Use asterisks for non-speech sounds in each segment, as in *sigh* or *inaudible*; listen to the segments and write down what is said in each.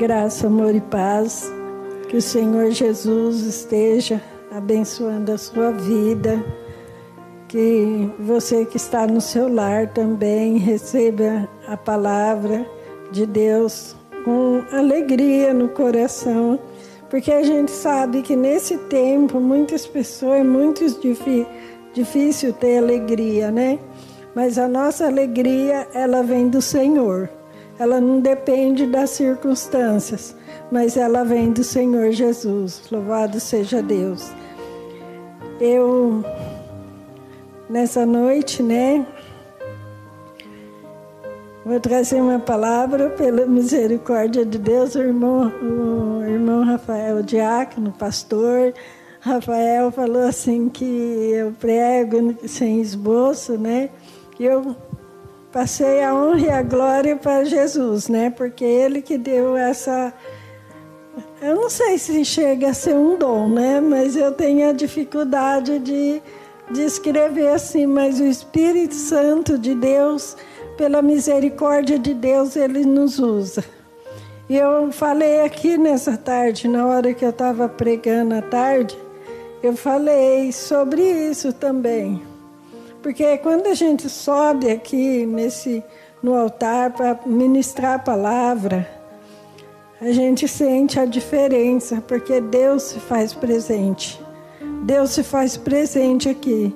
Graça, amor e paz. Que o Senhor Jesus esteja abençoando a sua vida. Que você que está no seu lar também receba a palavra de Deus com alegria no coração, porque a gente sabe que nesse tempo muitas pessoas é muito difícil ter alegria, né? Mas a nossa alegria ela vem do Senhor ela não depende das circunstâncias, mas ela vem do Senhor Jesus. Louvado seja Deus. Eu, nessa noite, né, vou trazer uma palavra pela misericórdia de Deus, o irmão, o irmão Rafael, o diácono, pastor. Rafael falou assim que eu prego sem esboço, né? E eu passei a honra e a glória para Jesus, né? Porque ele que deu essa eu não sei se chega a ser um dom, né? Mas eu tenho a dificuldade de, de escrever assim, mas o Espírito Santo de Deus, pela misericórdia de Deus, ele nos usa. E eu falei aqui nessa tarde, na hora que eu estava pregando à tarde, eu falei sobre isso também. Porque quando a gente sobe aqui nesse no altar para ministrar a palavra, a gente sente a diferença, porque Deus se faz presente. Deus se faz presente aqui.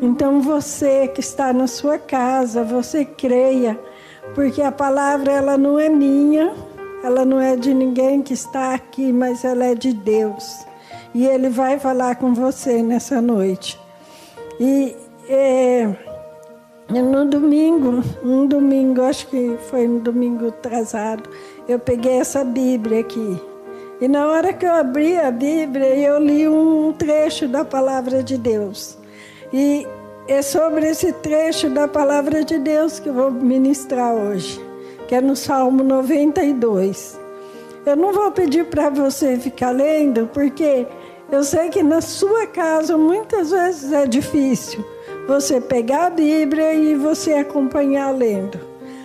Então você que está na sua casa, você creia, porque a palavra ela não é minha, ela não é de ninguém que está aqui, mas ela é de Deus. E ele vai falar com você nessa noite. E é, no domingo, um domingo, acho que foi um domingo atrasado, eu peguei essa Bíblia aqui. E na hora que eu abri a Bíblia, eu li um trecho da palavra de Deus. E é sobre esse trecho da palavra de Deus que eu vou ministrar hoje, que é no Salmo 92. Eu não vou pedir para você ficar lendo, porque eu sei que na sua casa muitas vezes é difícil você pegar a Bíblia e você acompanhar lendo.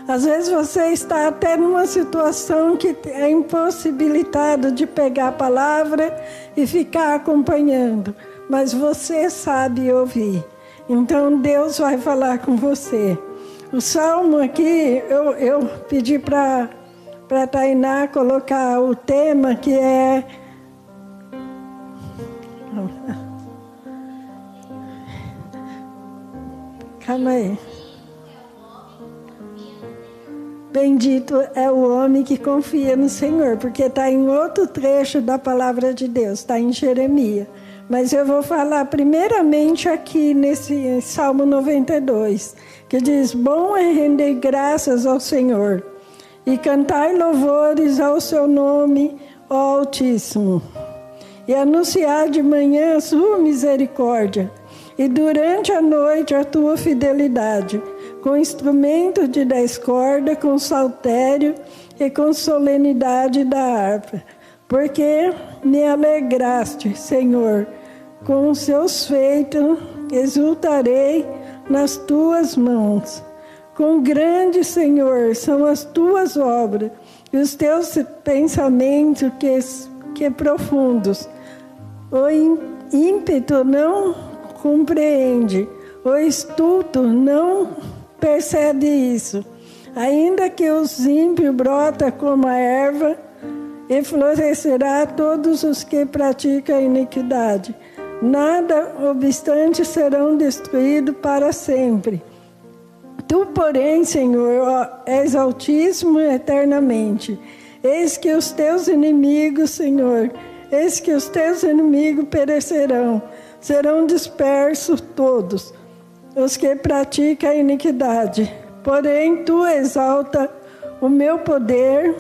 Às vezes você está até numa situação que é impossibilitado de pegar a palavra e ficar acompanhando, mas você sabe ouvir. Então Deus vai falar com você. O salmo aqui, eu, eu pedi para a Tainá colocar o tema que é Calma aí. Bendito é o homem que confia no Senhor, porque está em outro trecho da palavra de Deus, está em Jeremias. Mas eu vou falar primeiramente aqui nesse Salmo 92, que diz: Bom é render graças ao Senhor e cantar louvores ao seu nome, ó Altíssimo, e anunciar de manhã a sua misericórdia e durante a noite a tua fidelidade, com instrumento de dez cordas, com saltério e com solenidade da harpa. Porque me alegraste, Senhor, com os seus feitos, exultarei nas tuas mãos. Com grande, Senhor, são as tuas obras, e os teus pensamentos que, que profundos. O ímpeto não compreende. O estulto não percebe isso. Ainda que os ímpios brota como a erva, e florescerá todos os que praticam a iniquidade. Nada obstante serão destruídos para sempre. Tu, porém, Senhor, és altíssimo eternamente. Eis que os teus inimigos, Senhor, eis que os teus inimigos perecerão serão dispersos todos os que praticam a iniquidade. Porém, tu exalta o meu poder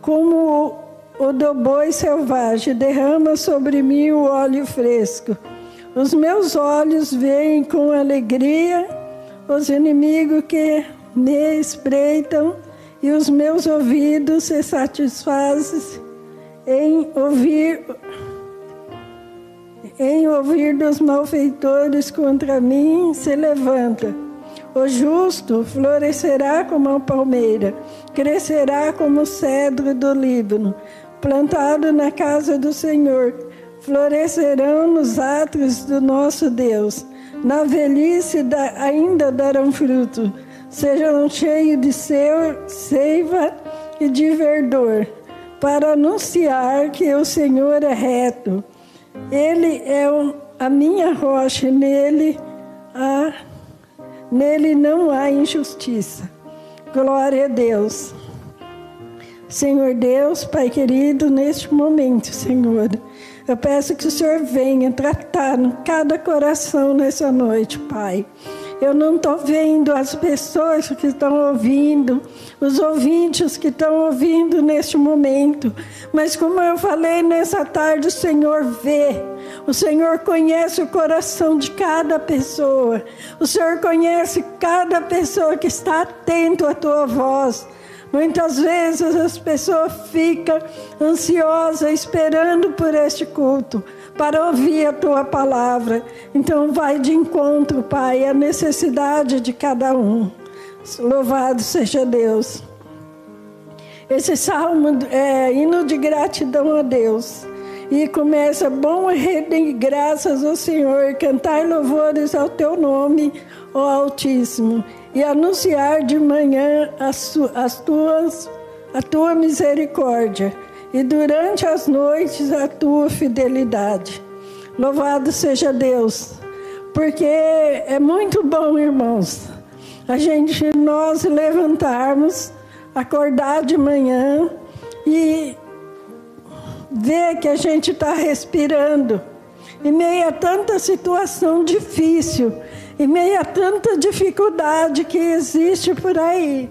como o do boi selvagem, derrama sobre mim o óleo fresco. Os meus olhos veem com alegria os inimigos que me espreitam, e os meus ouvidos se satisfazem em ouvir em ouvir dos malfeitores contra mim se levanta. O justo florescerá como a palmeira, crescerá como o cedro do Líbano, plantado na casa do Senhor, florescerão nos átrios do nosso Deus. Na velhice ainda darão fruto, sejam cheios de seu, seiva e de verdor, para anunciar que o Senhor é reto. Ele é a minha rocha, nele há Nele não há injustiça. Glória a Deus. Senhor Deus, Pai querido, neste momento, Senhor, eu peço que o Senhor venha tratar cada coração nessa noite, Pai. Eu não estou vendo as pessoas que estão ouvindo, os ouvintes que estão ouvindo neste momento, mas como eu falei nessa tarde, o Senhor vê. O Senhor conhece o coração de cada pessoa. O Senhor conhece cada pessoa que está atento à tua voz. Muitas vezes as pessoas ficam ansiosas esperando por este culto para ouvir a tua palavra. Então vai de encontro, Pai, à necessidade de cada um. Louvado seja Deus. Esse salmo é hino de gratidão a Deus. E começa, bom rei, graças ao Senhor, cantar louvores ao teu nome, ó Altíssimo, e anunciar de manhã as, as tuas, a tua misericórdia, e durante as noites a tua fidelidade. Louvado seja Deus, porque é muito bom, irmãos, a gente, nós levantarmos, acordar de manhã e ver que a gente está respirando. Em meio a tanta situação difícil, em meio a tanta dificuldade que existe por aí.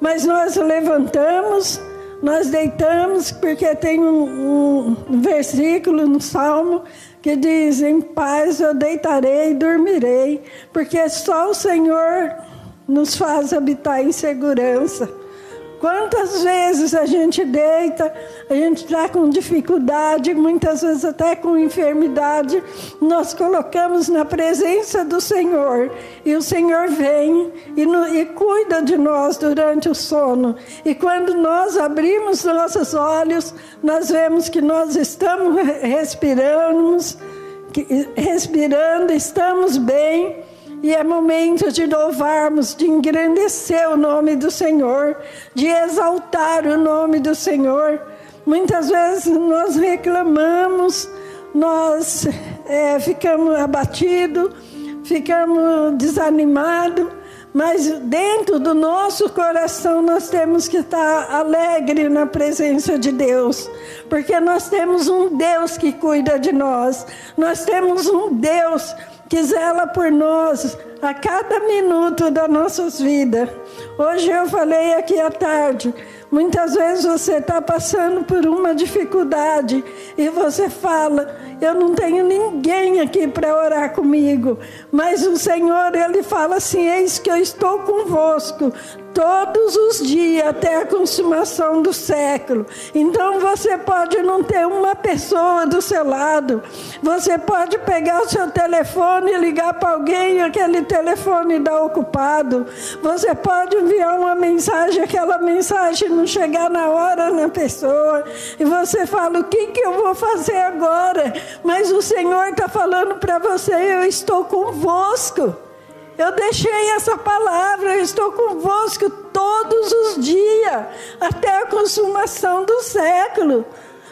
Mas nós levantamos, nós deitamos, porque tem um, um versículo no Salmo que diz: Em paz eu deitarei e dormirei, porque só o Senhor nos faz habitar em segurança. Quantas vezes a gente deita, a gente está com dificuldade, muitas vezes até com enfermidade, nós colocamos na presença do Senhor e o Senhor vem e, no, e cuida de nós durante o sono. E quando nós abrimos nossos olhos, nós vemos que nós estamos respirando, respirando, estamos bem e é momento de louvarmos, de engrandecer o nome do Senhor, de exaltar o nome do Senhor. Muitas vezes nós reclamamos, nós é, ficamos abatidos, ficamos desanimados, mas dentro do nosso coração nós temos que estar alegre na presença de Deus, porque nós temos um Deus que cuida de nós, nós temos um Deus que zela por nós a cada minuto das nossas vidas. Hoje eu falei aqui à tarde, muitas vezes você está passando por uma dificuldade e você fala, eu não tenho ninguém aqui para orar comigo, mas o Senhor, Ele fala assim: Eis que eu estou convosco todos os dias até a consumação do século. Então você pode não ter uma pessoa do seu lado, você pode pegar o seu telefone e ligar para alguém, aquele telefone está ocupado. Você pode enviar uma mensagem, aquela mensagem não chegar na hora na pessoa, e você fala: o que, que eu vou fazer agora? Mas o Senhor está falando para você: eu estou convosco. Eu deixei essa palavra, estou convosco todos os dias, até a consumação do século.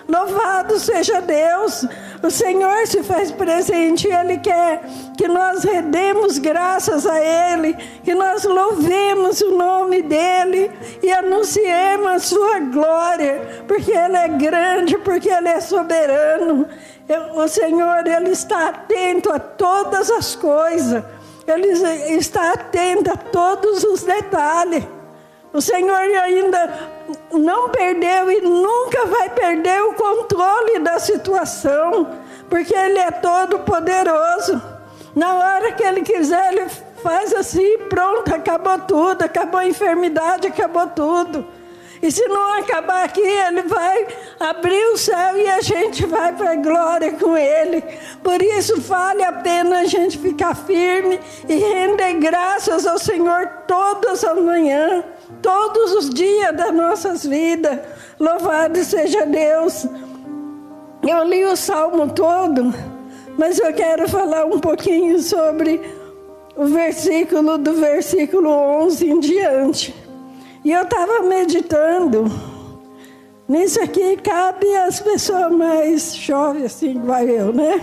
Louvado seja Deus, o Senhor se faz presente, Ele quer que nós redemos graças a Ele, que nós louvemos o nome dEle e anunciemos a Sua glória, porque Ele é grande, porque Ele é soberano. O Senhor, Ele está atento a todas as coisas. Ele está atento a todos os detalhes. O Senhor ainda não perdeu e nunca vai perder o controle da situação, porque Ele é todo poderoso. Na hora que Ele quiser, Ele faz assim, pronto, acabou tudo, acabou a enfermidade, acabou tudo. E se não acabar aqui, Ele vai abrir o céu e a gente vai para a glória com Ele. Por isso, vale a pena a gente ficar firme e render graças ao Senhor todas as manhãs, todos os dias das nossas vidas. Louvado seja Deus. Eu li o salmo todo, mas eu quero falar um pouquinho sobre o versículo do versículo 11 em diante. E eu estava meditando. Nisso aqui cabe as pessoas mais jovens, assim, vai eu, né?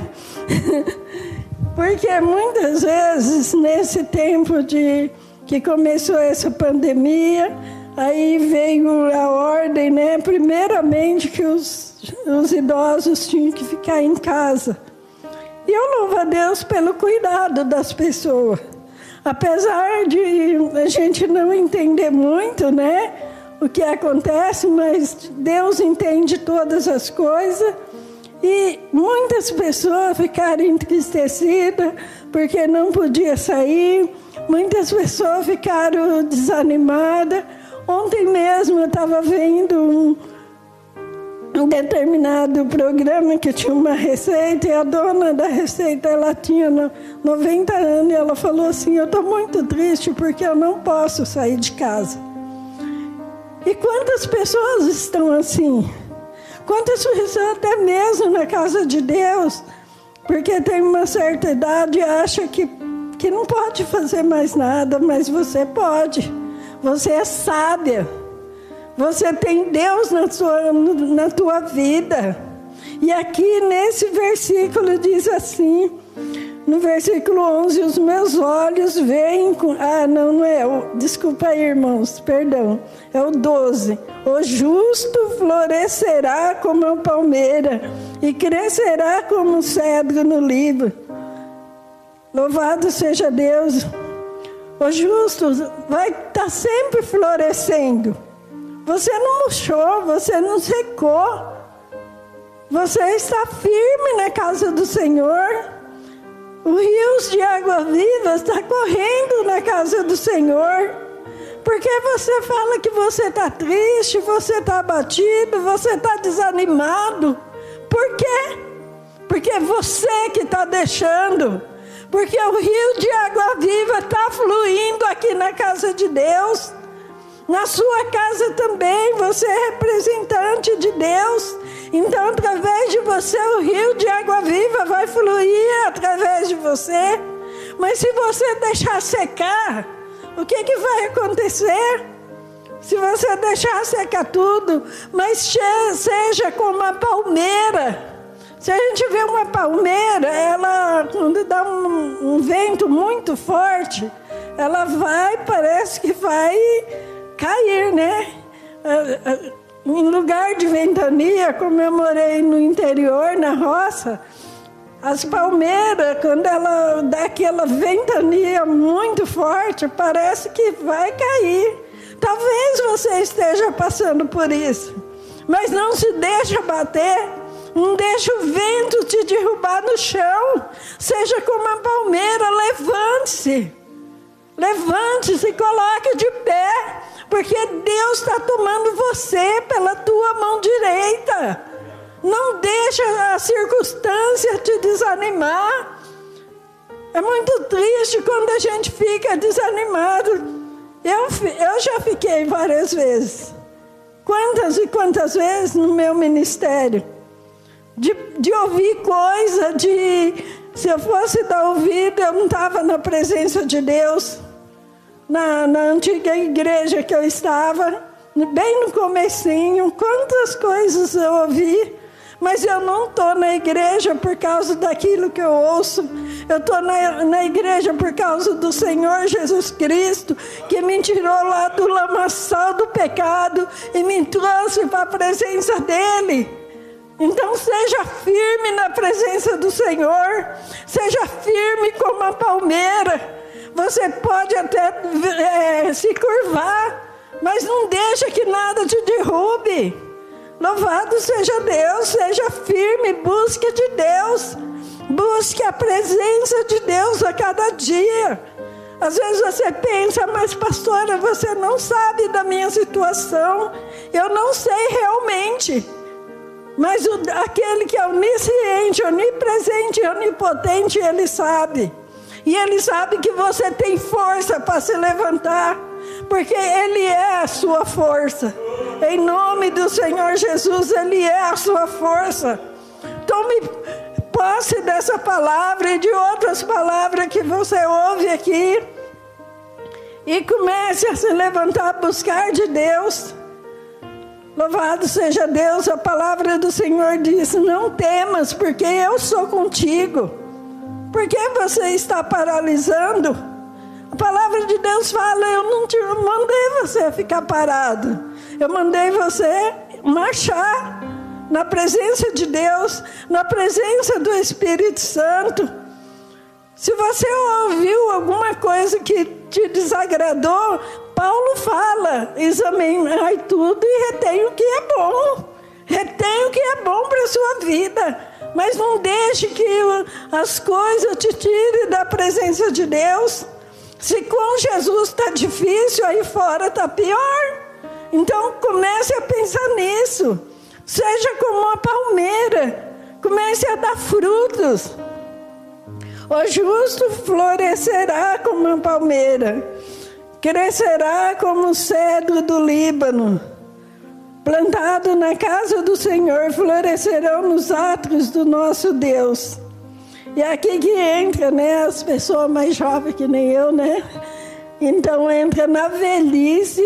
*laughs* Porque muitas vezes, nesse tempo de que começou essa pandemia, aí veio a ordem, né? Primeiramente que os, os idosos tinham que ficar em casa. E eu louvo a Deus pelo cuidado das pessoas. Apesar de a gente não entender muito, né? O que acontece, mas Deus entende todas as coisas. E muitas pessoas ficaram entristecidas porque não podia sair. Muitas pessoas ficaram desanimadas. Ontem mesmo eu estava vendo um, um determinado programa que tinha uma receita e a dona da receita ela tinha 90 anos e ela falou assim eu estou muito triste porque eu não posso sair de casa. E quantas pessoas estão assim? Quantas pessoas até mesmo na casa de Deus porque tem uma certa idade e acha que, que não pode fazer mais nada mas você pode. Você é sábia você tem Deus na, sua, na tua vida. E aqui nesse versículo diz assim, no versículo 11, os meus olhos veem com... Ah, não, não é. Desculpa aí, irmãos, perdão. É o 12. O justo florescerá como a palmeira e crescerá como o cedro no livro. Louvado seja Deus. O justo vai estar tá sempre florescendo. Você não murchou, você não secou. Você está firme na casa do Senhor. O rios de água viva está correndo na casa do Senhor. Porque você fala que você está triste, você está abatido, você está desanimado. Por quê? Porque é você que está deixando. Porque o rio de água viva está fluindo aqui na casa de Deus. Na sua casa também, você é representante de Deus. Então, através de você, o rio de água viva vai fluir através de você. Mas se você deixar secar, o que, que vai acontecer? Se você deixar secar tudo, mas seja como a palmeira. Se a gente vê uma palmeira, ela, quando dá um, um vento muito forte, ela vai, parece que vai cair, né? Ah, ah, em lugar de ventania, como eu morei no interior, na roça, as palmeiras, quando ela dá aquela ventania muito forte, parece que vai cair. Talvez você esteja passando por isso, mas não se deixa bater, não deixa o vento te derrubar no chão. Seja como a palmeira, levante-se. Levante-se, coloque de pé porque Deus está tomando você pela tua mão direita. Não deixa a circunstância te desanimar. É muito triste quando a gente fica desanimado. Eu, eu já fiquei várias vezes. Quantas e quantas vezes no meu ministério. De, de ouvir coisa, de. Se eu fosse dar ouvido, eu não estava na presença de Deus na, na antiga igreja que eu estava, bem no comecinho, quantas coisas eu ouvi, mas eu não estou na igreja por causa daquilo que eu ouço. Eu estou na, na igreja por causa do Senhor Jesus Cristo, que me tirou lá do lamaçal do pecado e me trouxe para a presença dEle. Então seja firme na presença do Senhor, seja firme como a palmeira você pode até é, se curvar, mas não deixa que nada te derrube. Louvado seja Deus, seja firme, busque de Deus, busque a presença de Deus a cada dia. Às vezes você pensa, mas pastora, você não sabe da minha situação. Eu não sei realmente. Mas o, aquele que é onisciente, onipresente, onipotente, ele sabe. E ele sabe que você tem força para se levantar, porque ele é a sua força. Em nome do Senhor Jesus, ele é a sua força. Tome posse dessa palavra e de outras palavras que você ouve aqui. E comece a se levantar, a buscar de Deus. Louvado seja Deus, a palavra do Senhor diz: Não temas, porque eu sou contigo. Por que você está paralisando? A palavra de Deus fala: Eu não te mandei você ficar parado, eu mandei você marchar na presença de Deus, na presença do Espírito Santo. Se você ouviu alguma coisa que te desagradou, Paulo fala: examinai tudo e retém o que é bom. Retém o que é bom para a sua vida. Mas não deixe que as coisas te tirem da presença de Deus. Se com Jesus está difícil, aí fora está pior. Então comece a pensar nisso. Seja como uma palmeira. Comece a dar frutos. O justo florescerá como uma palmeira, crescerá como o cedro do Líbano. Plantado na casa do Senhor, florescerão nos atos do nosso Deus. E aqui que entra, né, as pessoas mais jovens que nem eu, né? Então entra na velhice,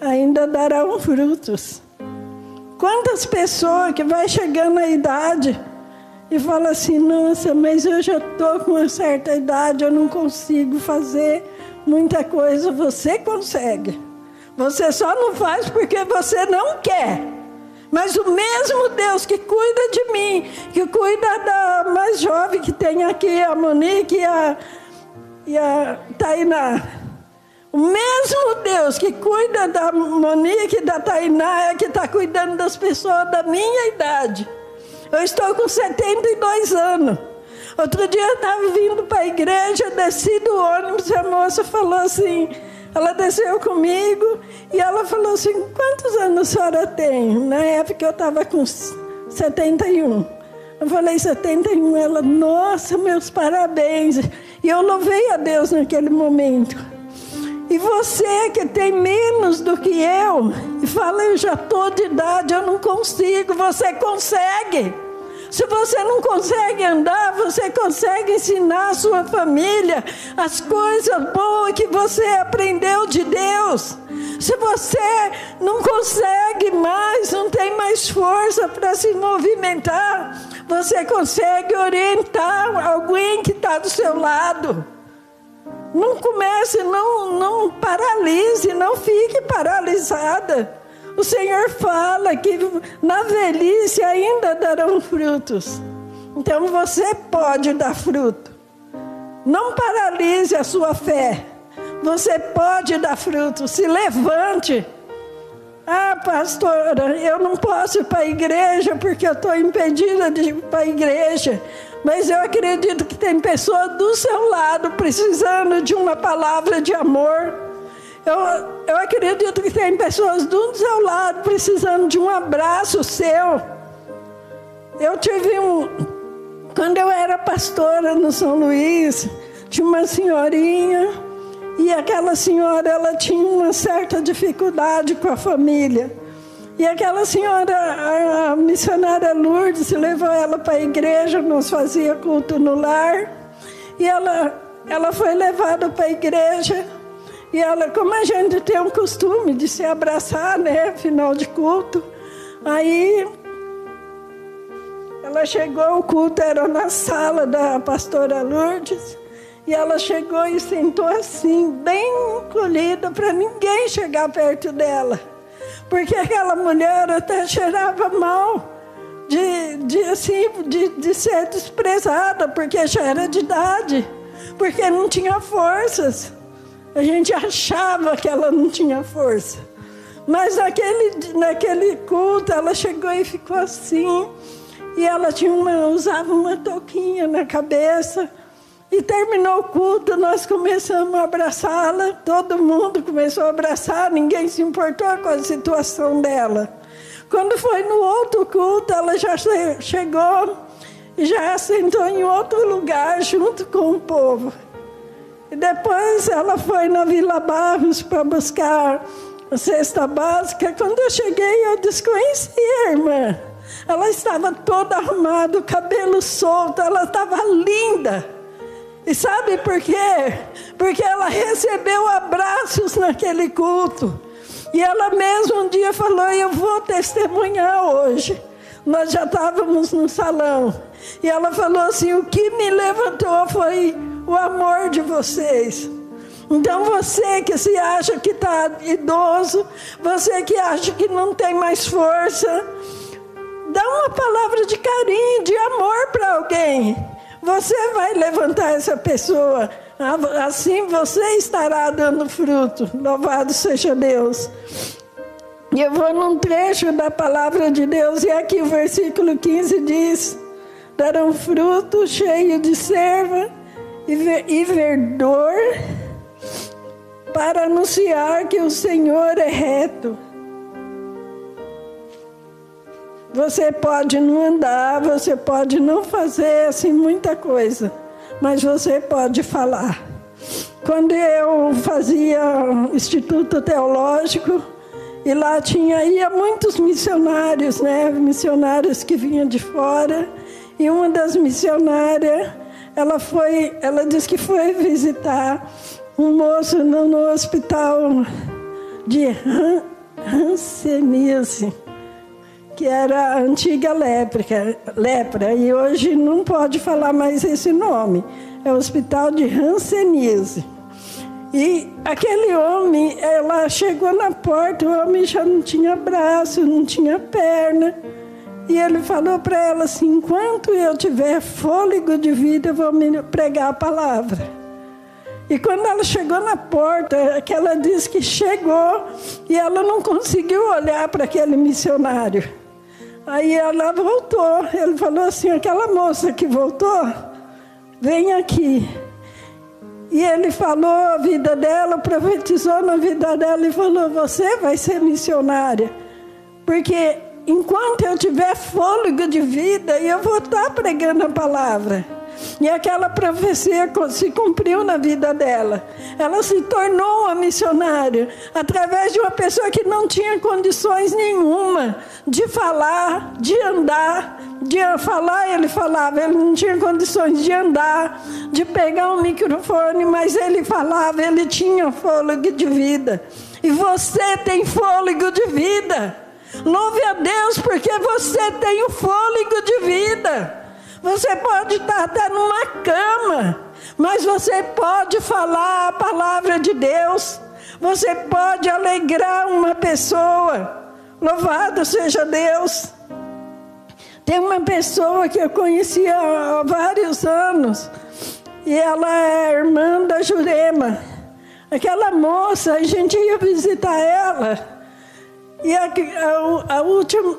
ainda darão frutos. Quantas pessoas que vai chegando a idade e fala assim, nossa, mas eu já estou com uma certa idade, eu não consigo fazer muita coisa. Você consegue. Você só não faz porque você não quer. Mas o mesmo Deus que cuida de mim, que cuida da mais jovem que tem aqui, a Monique e a, e a Tainá, o mesmo Deus que cuida da Monique e da Tainá é que está cuidando das pessoas da minha idade. Eu estou com 72 anos. Outro dia eu estava vindo para a igreja, desci do ônibus e a moça falou assim, ela desceu comigo e ela falou assim, quantos anos a senhora tem? Na época eu estava com 71. Eu falei 71, ela, nossa, meus parabéns. E eu louvei a Deus naquele momento. E você que tem menos do que eu, e fala, eu já estou de idade, eu não consigo, você consegue. Se você não consegue andar, você consegue ensinar a sua família as coisas boas que você aprendeu de Deus. Se você não consegue mais, não tem mais força para se movimentar, você consegue orientar alguém que está do seu lado. Não comece, não, não paralise, não fique paralisada. O Senhor fala que na velhice ainda darão frutos. Então você pode dar fruto. Não paralise a sua fé. Você pode dar fruto. Se levante. Ah, pastora, eu não posso ir para a igreja porque eu estou impedida de ir para a igreja. Mas eu acredito que tem pessoas do seu lado precisando de uma palavra de amor. Eu, eu acredito que tem pessoas do seu lado precisando de um abraço seu. Eu tive um. Quando eu era pastora no São Luís, tinha uma senhorinha, e aquela senhora ela tinha uma certa dificuldade com a família. E aquela senhora, a missionária Lourdes, levou ela para a igreja, nós fazia culto no lar. E ela, ela foi levada para a igreja. E ela, como a gente tem um costume de se abraçar, né, final de culto. Aí ela chegou, o culto era na sala da pastora Lourdes. E ela chegou e sentou assim, bem encolhida, para ninguém chegar perto dela porque aquela mulher até cheirava mal de, de, assim, de, de ser desprezada, porque já era de idade, porque não tinha forças. A gente achava que ela não tinha força. Mas naquele, naquele culto ela chegou e ficou assim. E ela tinha uma, usava uma touquinha na cabeça. E terminou o culto, nós começamos a abraçá-la, todo mundo começou a abraçar, ninguém se importou com a situação dela. Quando foi no outro culto, ela já chegou e já sentou em outro lugar junto com o povo. E depois ela foi na Vila Barros para buscar a cesta básica. Quando eu cheguei, eu desconhecia a irmã. Ela estava toda arrumada, o cabelo solto, ela estava linda. E sabe por quê? Porque ela recebeu abraços naquele culto. E ela mesma um dia falou: Eu vou testemunhar hoje. Nós já estávamos no salão. E ela falou assim: O que me levantou foi o amor de vocês. Então você que se acha que está idoso, você que acha que não tem mais força, dá uma palavra de carinho, de amor para alguém. Você vai levantar essa pessoa. Assim você estará dando fruto. Louvado seja Deus. E eu vou num trecho da palavra de Deus, e aqui o versículo 15 diz: darão fruto cheio de serva e verdor, para anunciar que o Senhor é reto Você pode não andar, você pode não fazer assim muita coisa, mas você pode falar. Quando eu fazia instituto teológico, e lá tinha ia muitos missionários, né? Missionários que vinham de fora. E uma das missionárias, ela foi, ela disse que foi visitar um moço no, no hospital de Hanseníase que era a antiga lepra, lepra, e hoje não pode falar mais esse nome. É o Hospital de Hanseníase. E aquele homem, ela chegou na porta, o homem já não tinha braço, não tinha perna. E ele falou para ela assim: enquanto eu tiver fôlego de vida, eu vou me pregar a palavra. E quando ela chegou na porta, que ela disse que chegou e ela não conseguiu olhar para aquele missionário. Aí ela voltou. Ele falou assim: aquela moça que voltou, vem aqui. E ele falou a vida dela, profetizou na vida dela e falou: Você vai ser missionária. Porque enquanto eu tiver fôlego de vida, eu vou estar pregando a palavra. E aquela profecia se cumpriu na vida dela. Ela se tornou uma missionária através de uma pessoa que não tinha condições nenhuma de falar, de andar, de falar, ele falava, ele não tinha condições de andar, de pegar um microfone, mas ele falava, ele tinha fôlego de vida. E você tem fôlego de vida. Louve a Deus porque você tem o fôlego de vida. Você pode estar até numa cama, mas você pode falar a palavra de Deus. Você pode alegrar uma pessoa. Louvado seja Deus. Tem uma pessoa que eu conhecia há vários anos, e ela é irmã da Jurema. Aquela moça, a gente ia visitar ela. E a, a, a última,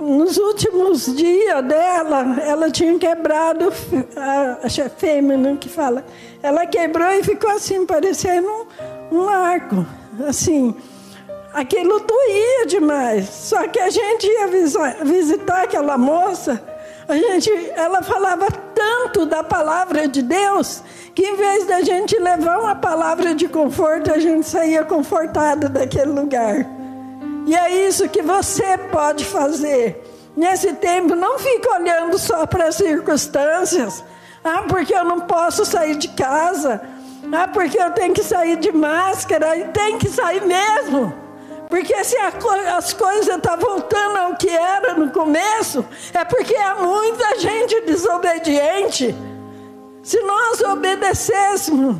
nos últimos dias dela, ela tinha quebrado, a, a fêmea né, que fala, ela quebrou e ficou assim, parecendo um, um arco, assim. Aquilo doía demais. Só que a gente ia visitar aquela moça, a gente, ela falava tanto da palavra de Deus que em vez da gente levar uma palavra de conforto, a gente saía confortada daquele lugar. E é isso que você pode fazer. Nesse tempo, não fique olhando só para as circunstâncias. Ah, porque eu não posso sair de casa. Ah, porque eu tenho que sair de máscara. E tem que sair mesmo. Porque se as coisas estão tá voltando ao que era no começo, é porque há muita gente desobediente. Se nós obedecêssemos,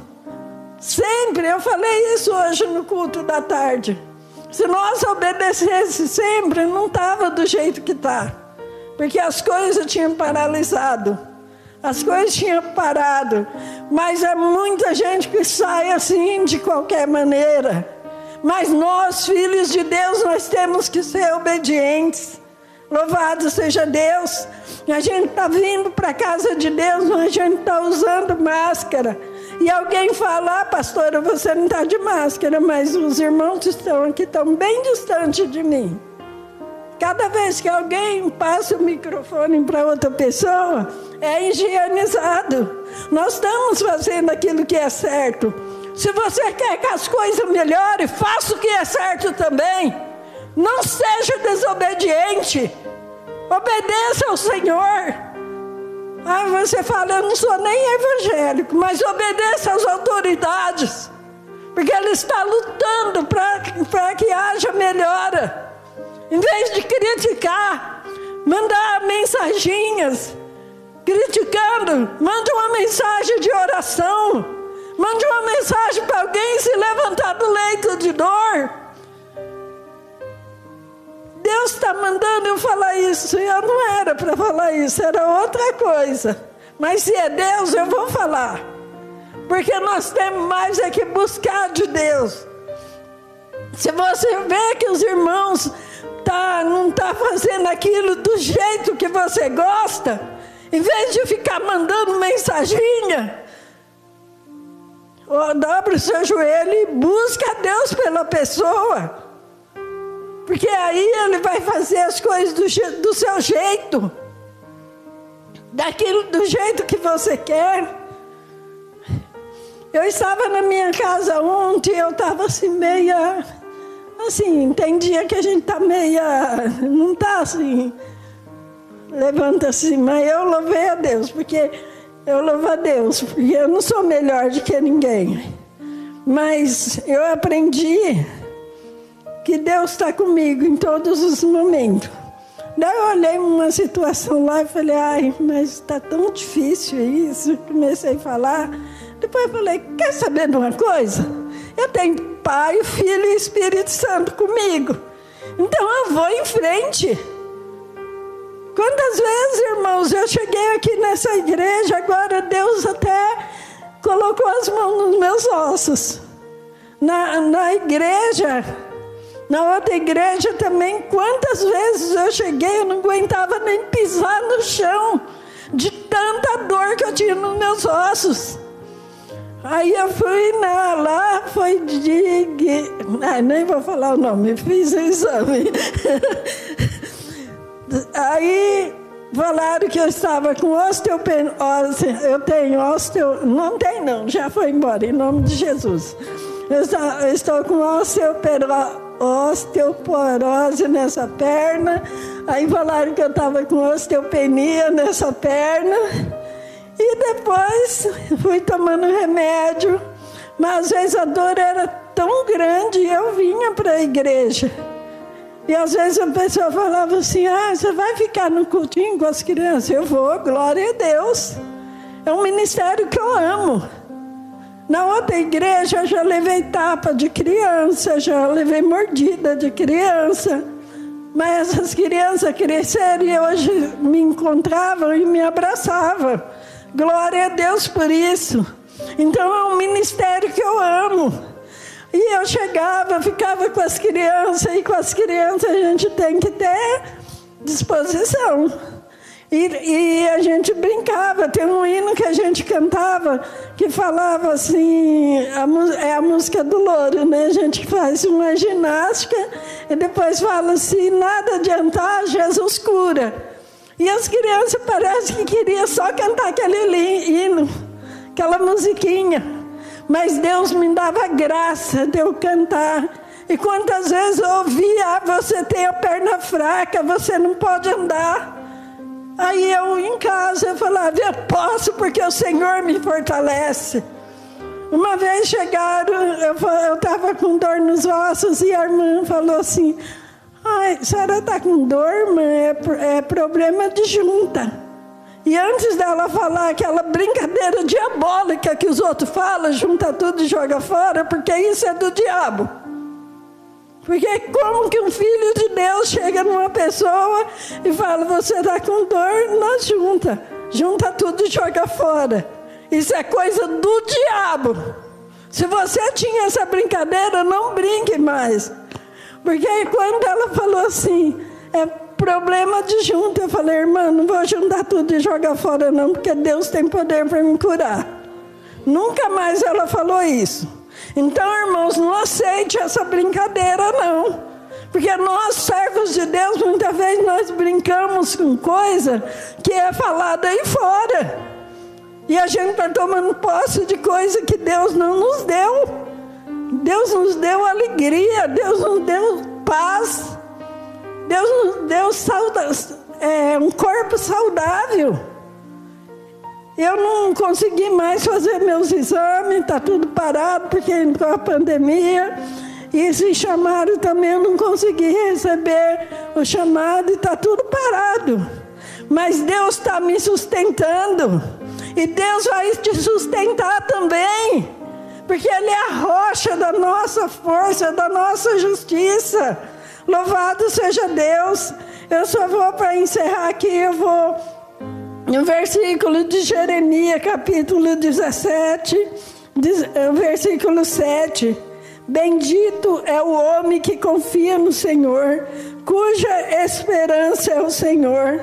sempre, eu falei isso hoje no culto da tarde. Se nós obedecesse sempre, não estava do jeito que está. Porque as coisas tinham paralisado. As coisas tinham parado. Mas é muita gente que sai assim de qualquer maneira. Mas nós, filhos de Deus, nós temos que ser obedientes. Louvado seja Deus. A gente está vindo para a casa de Deus, mas a gente está usando máscara. E alguém fala, ah, pastora, você não está de máscara, mas os irmãos estão aqui estão bem distante de mim. Cada vez que alguém passa o microfone para outra pessoa, é higienizado. Nós estamos fazendo aquilo que é certo. Se você quer que as coisas melhorem, faça o que é certo também. Não seja desobediente. Obedeça ao Senhor. Ah, você fala, eu não sou nem evangélico, mas obedeça às autoridades. Porque Ele está lutando para que haja melhora. Em vez de criticar, mandar mensaginhas, criticando, mande uma mensagem de oração. Mande uma mensagem para alguém se levantar do leito de dor. Deus está mandando eu falar isso. Eu não era para falar isso, era outra coisa. Mas se é Deus, eu vou falar. Porque nós temos mais é que buscar de Deus. Se você vê que os irmãos tá, não estão tá fazendo aquilo do jeito que você gosta, em vez de ficar mandando mensaginha, dobra o seu joelho e busca a Deus pela pessoa. Porque aí ele vai fazer as coisas do, do seu jeito, daquilo do jeito que você quer. Eu estava na minha casa ontem, eu estava assim meia, assim, tem dia que a gente está meia, não está assim, levanta assim, mas eu louvei a Deus, porque eu louvo a Deus, porque eu não sou melhor do que ninguém. Mas eu aprendi que Deus está comigo em todos os momentos. Daí eu olhei uma situação lá e falei, ai, mas está tão difícil isso. Comecei a falar. Depois falei, quer saber de uma coisa? Eu tenho Pai, Filho e Espírito Santo comigo. Então eu vou em frente. Quantas vezes, irmãos, eu cheguei aqui nessa igreja, agora Deus até colocou as mãos nos meus ossos. Na, na igreja, na outra igreja também, quantas vezes eu cheguei, eu não aguentava nem pisar no chão, de tanta dor que eu tinha nos meus ossos. Aí eu fui na, lá, foi de. Ah, nem vou falar o nome, *laughs* fiz o exame. Aí falaram que eu estava com osteoporose. Eu tenho osteo. Não tem, não, já foi embora, em nome de Jesus. Eu estou, com osteoporose osteoporose nessa perna. Aí falaram que eu estava com osteopenia nessa perna. E depois fui tomando remédio. Mas às vezes a dor era tão grande e eu vinha para a igreja. E às vezes a pessoa falava assim: Ah, você vai ficar no cultinho com as crianças? Eu vou, glória a Deus. É um ministério que eu amo. Na outra igreja já levei tapa de criança, já levei mordida de criança. Mas essas crianças cresceram e hoje me encontravam e me abraçavam. Glória a Deus por isso. Então é um ministério que eu amo. E eu chegava, ficava com as crianças, e com as crianças a gente tem que ter disposição. E, e, a gente brincava, tem um hino que a gente cantava que falava assim, a, é a música do louro, né? A gente faz uma ginástica e depois fala assim, nada adiantar, Jesus cura. E as crianças parecem que queriam só cantar aquele hino, aquela musiquinha. Mas Deus me dava graça de eu cantar. E quantas vezes eu ouvia, ah, você tem a perna fraca, você não pode andar. Aí eu em casa eu falava, eu posso porque o Senhor me fortalece. Uma vez chegaram, eu estava com dor nos ossos e a irmã falou assim, ai, a senhora está com dor, irmã, é, é problema de junta. E antes dela falar aquela brincadeira diabólica que os outros falam, junta tudo e joga fora, porque isso é do diabo. Porque como que um filho de Deus chega numa pessoa e fala, você está com dor, nós junta. Junta tudo e joga fora. Isso é coisa do diabo. Se você tinha essa brincadeira, não brinque mais. Porque quando ela falou assim, é problema de junto. Eu falei, irmã, não vou juntar tudo e jogar fora, não, porque Deus tem poder para me curar. Nunca mais ela falou isso. Então, irmãos, não aceite essa brincadeira, não. Porque nós, servos de Deus, muitas vezes nós brincamos com coisa que é falada aí fora. E a gente está tomando posse de coisa que Deus não nos deu. Deus nos deu alegria, Deus nos deu paz, Deus nos deu é, um corpo saudável. Eu não consegui mais fazer meus exames, está tudo parado, porque com a pandemia. E se chamaram também, eu não consegui receber o chamado e está tudo parado. Mas Deus está me sustentando. E Deus vai te sustentar também. Porque Ele é a rocha da nossa força, da nossa justiça. Louvado seja Deus. Eu só vou para encerrar aqui, eu vou no versículo de Jeremias, capítulo 17, é, versículo 7. Bendito é o homem que confia no Senhor, cuja esperança é o Senhor.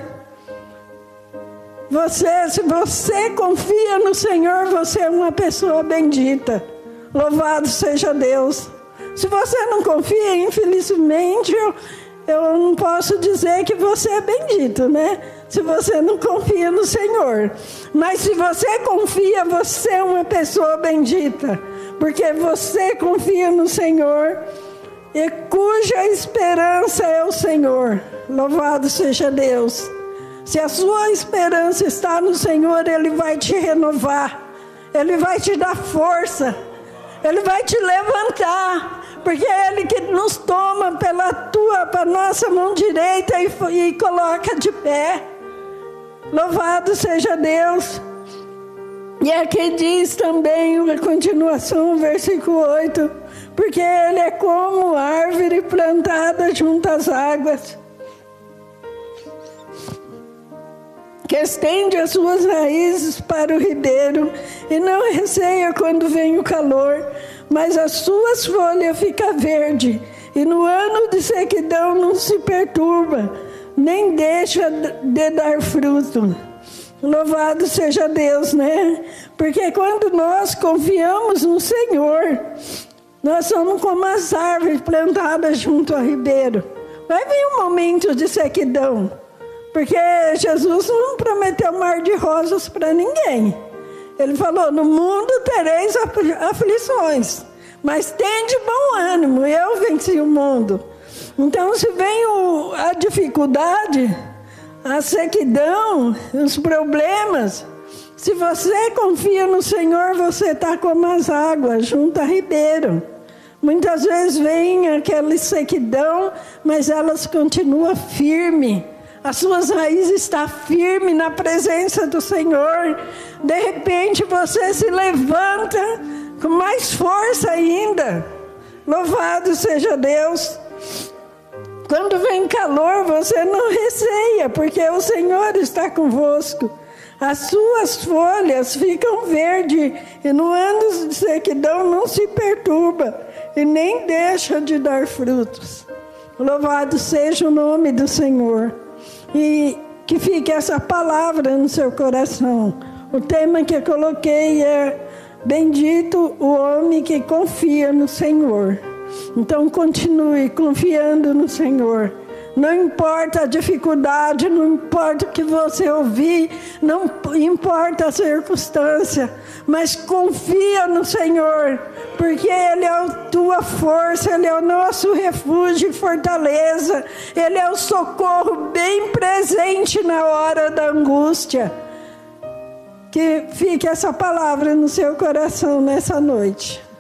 Você, se você confia no Senhor, você é uma pessoa bendita. Louvado seja Deus. Se você não confia, infelizmente, eu, eu não posso dizer que você é bendito, né? Se você não confia no Senhor. Mas se você confia, você é uma pessoa bendita. Porque você confia no Senhor e cuja esperança é o Senhor. Louvado seja Deus. Se a sua esperança está no Senhor, Ele vai te renovar, Ele vai te dar força, Ele vai te levantar porque é Ele que nos toma pela tua, para nossa mão direita e, e coloca de pé. Louvado seja Deus. E aqui diz também, a continuação, versículo 8: porque Ele é como árvore plantada junto às águas, que estende as suas raízes para o ribeiro e não receia quando vem o calor mas as suas folhas ficam verde e no ano de sequidão não se perturba, nem deixa de dar fruto. Louvado seja Deus, né? Porque quando nós confiamos no Senhor, nós somos como as árvores plantadas junto ao ribeiro. Vai vir um momento de sequidão, porque Jesus não prometeu mar de rosas para ninguém. Ele falou: No mundo tereis aflições, mas tem de bom ânimo, eu venci o mundo. Então, se vem o, a dificuldade, a sequidão, os problemas, se você confia no Senhor, você está como as águas, junto a ribeiro. Muitas vezes vem aquela sequidão, mas elas continuam firmes as suas raízes estão firmes na presença do Senhor. De repente você se levanta com mais força ainda. Louvado seja Deus. Quando vem calor, você não receia, porque o Senhor está convosco. As suas folhas ficam verdes, e no ano de sequidão não se perturba, e nem deixa de dar frutos. Louvado seja o nome do Senhor. E que fique essa palavra no seu coração. O tema que eu coloquei é Bendito o homem que confia no Senhor. Então continue confiando no Senhor. Não importa a dificuldade, não importa o que você ouvir, não importa a circunstância, mas confia no Senhor, porque Ele é a tua força, Ele é o nosso refúgio e fortaleza, Ele é o socorro bem presente na hora da angústia. Que fique essa palavra no seu coração nessa noite.